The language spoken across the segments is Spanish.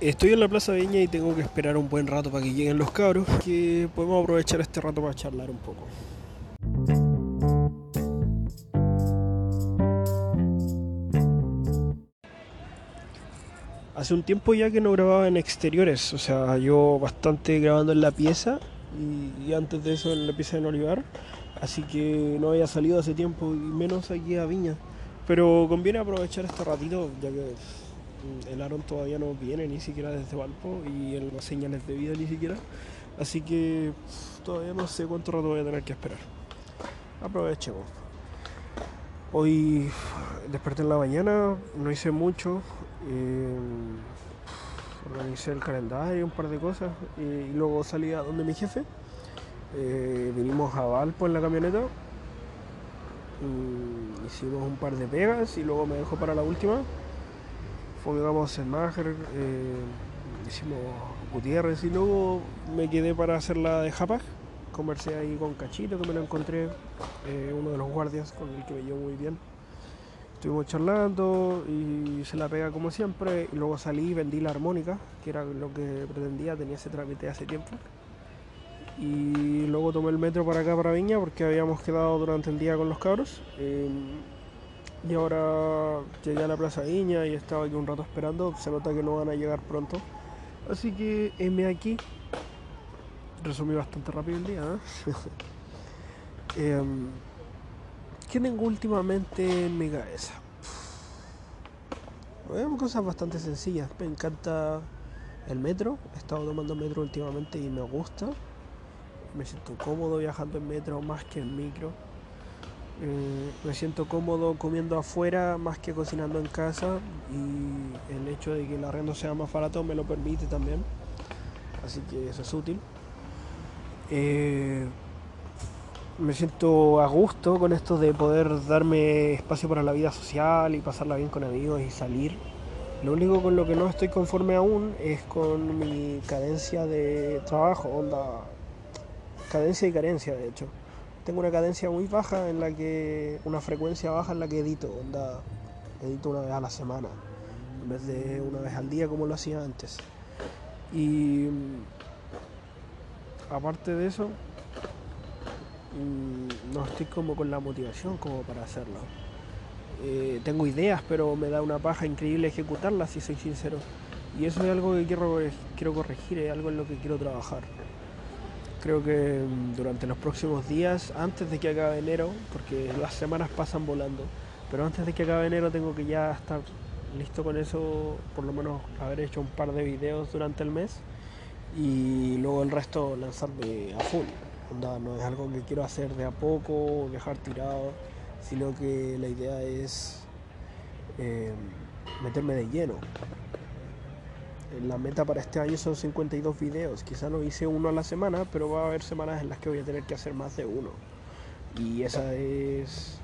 Estoy en la Plaza Viña y tengo que esperar un buen rato para que lleguen los cabros, que podemos aprovechar este rato para charlar un poco. Hace un tiempo ya que no grababa en exteriores, o sea, yo bastante grabando en la pieza y, antes de eso en la pieza de Olivar, así que no había salido hace tiempo y menos aquí a Viña. Pero conviene aprovechar este ratito, ya que el Aaron todavía no viene ni siquiera desde Valpo y en las señales de vida ni siquiera. Así que todavía no sé cuánto rato voy a tener que esperar. Aprovechemos. Hoy desperté en la mañana, no hice mucho. Eh, organicé el calendario, un par de cosas. Y, luego salí a donde mi jefe. Eh, vinimos a Valpo en la camioneta. hicimos un par de pegas y luego me dejó para la última fumigamos en Mager, eh, hicimos Gutiérrez y luego me quedé para hacer la de Japag. Conversé ahí con Cachito, que me lo encontré, eh, uno de los guardias con el que me llevo muy bien. Estuvimos charlando y se la pega como siempre. Y luego salí y vendí la armónica, que era lo que pretendía, tenía ese trámite hace tiempo. Y luego tomé el metro para acá, para Viña, porque habíamos quedado durante el día con los cabros. Eh, y ahora llegué a la Plaza Viña y estaba aquí un rato esperando. Se nota que no van a llegar pronto. Así que M aquí. Resumí bastante rápido el día. ¿eh? Em, ¿Qué tengo últimamente en mi cabeza? Bueno, cosas bastante sencillas. Me encanta el metro. He estado tomando metro últimamente y me gusta. Me siento cómodo viajando en metro más que en micro eh, me siento cómodo comiendo afuera más que cocinando en casa y el hecho de que el arrendo sea más barato me lo permite también. Así que eso es útil. Eh, me siento a gusto con esto de poder darme espacio para la vida social y pasarla bien con amigos y salir. Lo único con lo que no estoy conforme aún es con mi cadencia de trabajo, onda, cadencia y carencia de hecho tengo una cadencia muy baja en la que, una frecuencia baja en la que edito, edito una vez a la semana, en vez de una vez al día como lo hacía antes. Y mm, aparte de eso, mm, no estoy como con la motivación como para hacerlo. Eh, tengo ideas, pero me da una paja increíble ejecutarlas, si soy sincero. Y eso es algo que quiero, quiero corregir, es algo en lo que quiero trabajar. Creo que mm, durante los próximos días, antes de que acabe enero, porque las semanas pasan volando, pero antes de que acabe enero tengo que ya estar listo con eso, por lo menos haber hecho un par de videos durante el mes y luego el resto lanzarme a full. no es algo que quiero hacer de a poco, dejar tirado, sino que la idea es eh, meterme de lleno la meta para este año son 52 videos. Quizá no hice uno a la semana, pero va a haber semanas en las que voy a tener que hacer más de uno. Y esa es,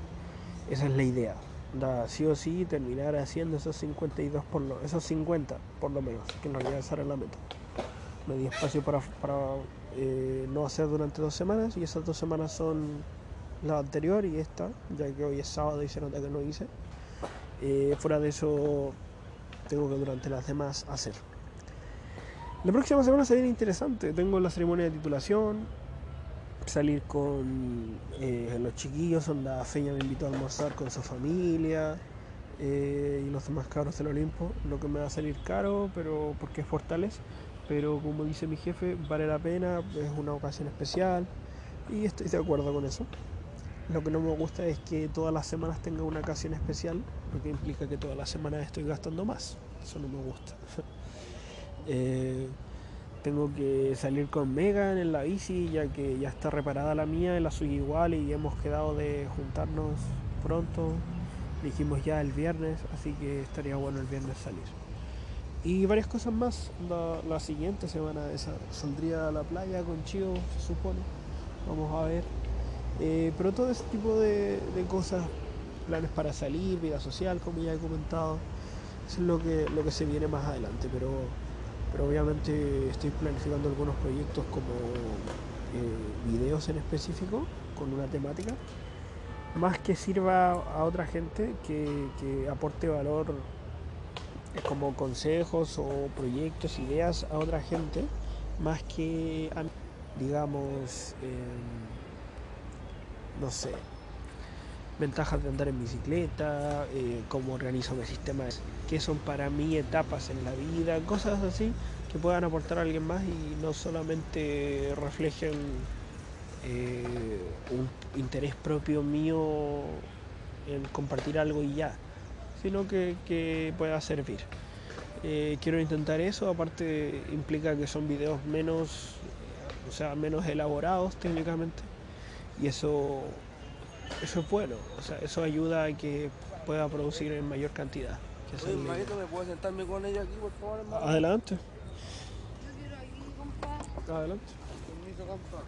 esa es la idea. Da, sí o sí terminar haciendo esos 52 por lo, esos 50 por lo menos, que en realidad esa era la meta. Me di espacio para, para eh, no hacer durante dos semanas y esas dos semanas son la anterior y esta, ya que hoy es sábado y se nota que no hice. Eh, fuera de eso tengo que durante las demás hacer. La próxima semana se viene interesante. Tengo la ceremonia de titulación, salir con eh, los chiquillos, onda Feña me invitó a almorzar con su familia eh, y los demás cabros del Olimpo, lo que me va a salir caro, pero porque es Fortales, pero como dice mi jefe, vale la pena, es una ocasión especial y estoy de acuerdo con eso. Lo que no me gusta es que todas las semanas tenga una ocasión especial, lo que implica que todas las semanas estoy gastando más. Eso no me gusta. Eh, tengo que salir con Megan en la bici, ya que ya está reparada la mía, la suya igual, y hemos quedado de juntarnos pronto. Dijimos ya el viernes, así que estaría bueno el viernes salir. Y varias cosas más. La, siguiente semana saldría a la playa con Chio, se supone. Vamos a ver. Eh, pero todo ese tipo de, de, cosas, planes para salir, vida social, como ya he comentado, eso es lo que, lo que se viene más adelante. Pero pero obviamente estoy planificando algunos proyectos como eh, videos en específico con una temática. Más que sirva a otra gente que, aporte valor como consejos o proyectos, ideas a otra gente, más que a digamos, em, no sé, ventajas de andar en bicicleta, eh, cómo organizo mi sistema, qué son para mí etapas en la vida, cosas así que puedan aportar a alguien más y no solamente reflejen eh, un interés propio mío en compartir algo y ya, sino que, pueda servir. Eh, quiero intentar eso, aparte implica que son videos menos, o sea, menos elaborados técnicamente y eso eso es bueno, o sea, eso ayuda a que pueda producir en mayor cantidad. Oye, Marito, ¿me puedo sentarme con ella aquí, por favor, hermano? Adelante. Yo quiero aquí, compa. Adelante. Permiso, compa.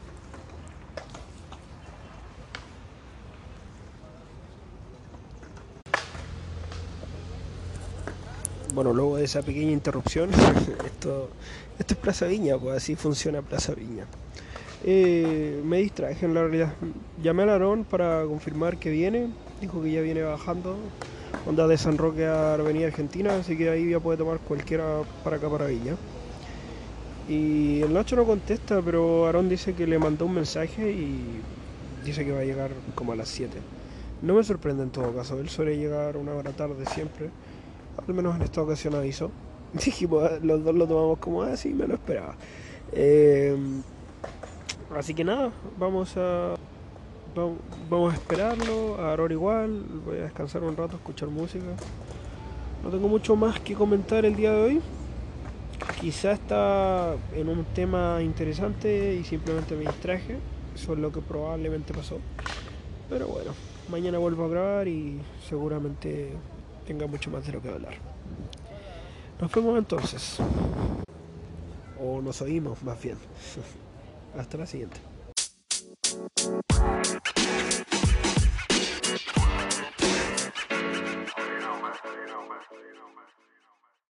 Bueno, luego de esa pequeña interrupción, esto, esto es Plaza Viña, pues así funciona Plaza Viña. Eh, me distraje en la realidad. Llamé al Aarón para confirmar que viene. Dijo que ya viene bajando. Onda de San Roque a Avenida Argentina, así que ahí ya puede tomar cualquiera para acá para Villa. Y el Nacho no contesta, pero Aarón dice que le mandó un mensaje y dice que va a llegar como a las 7. No me sorprende en todo caso, él suele llegar una hora tarde siempre. Al menos en esta ocasión avisó. Dijimos, ah, los dos lo tomamos como así, me lo esperaba. Eh, Así que nada, vamos a vamos a esperarlo, a Aurora igual, voy a descansar un rato, escuchar música. No tengo mucho más que comentar el día de hoy. Quizá está en un tema interesante y simplemente me distraje. Eso es lo que probablemente pasó. Pero bueno, mañana vuelvo a grabar y seguramente tenga mucho más de lo que hablar. Nos vemos entonces. O nos oímos más bien. Hasta la siguiente.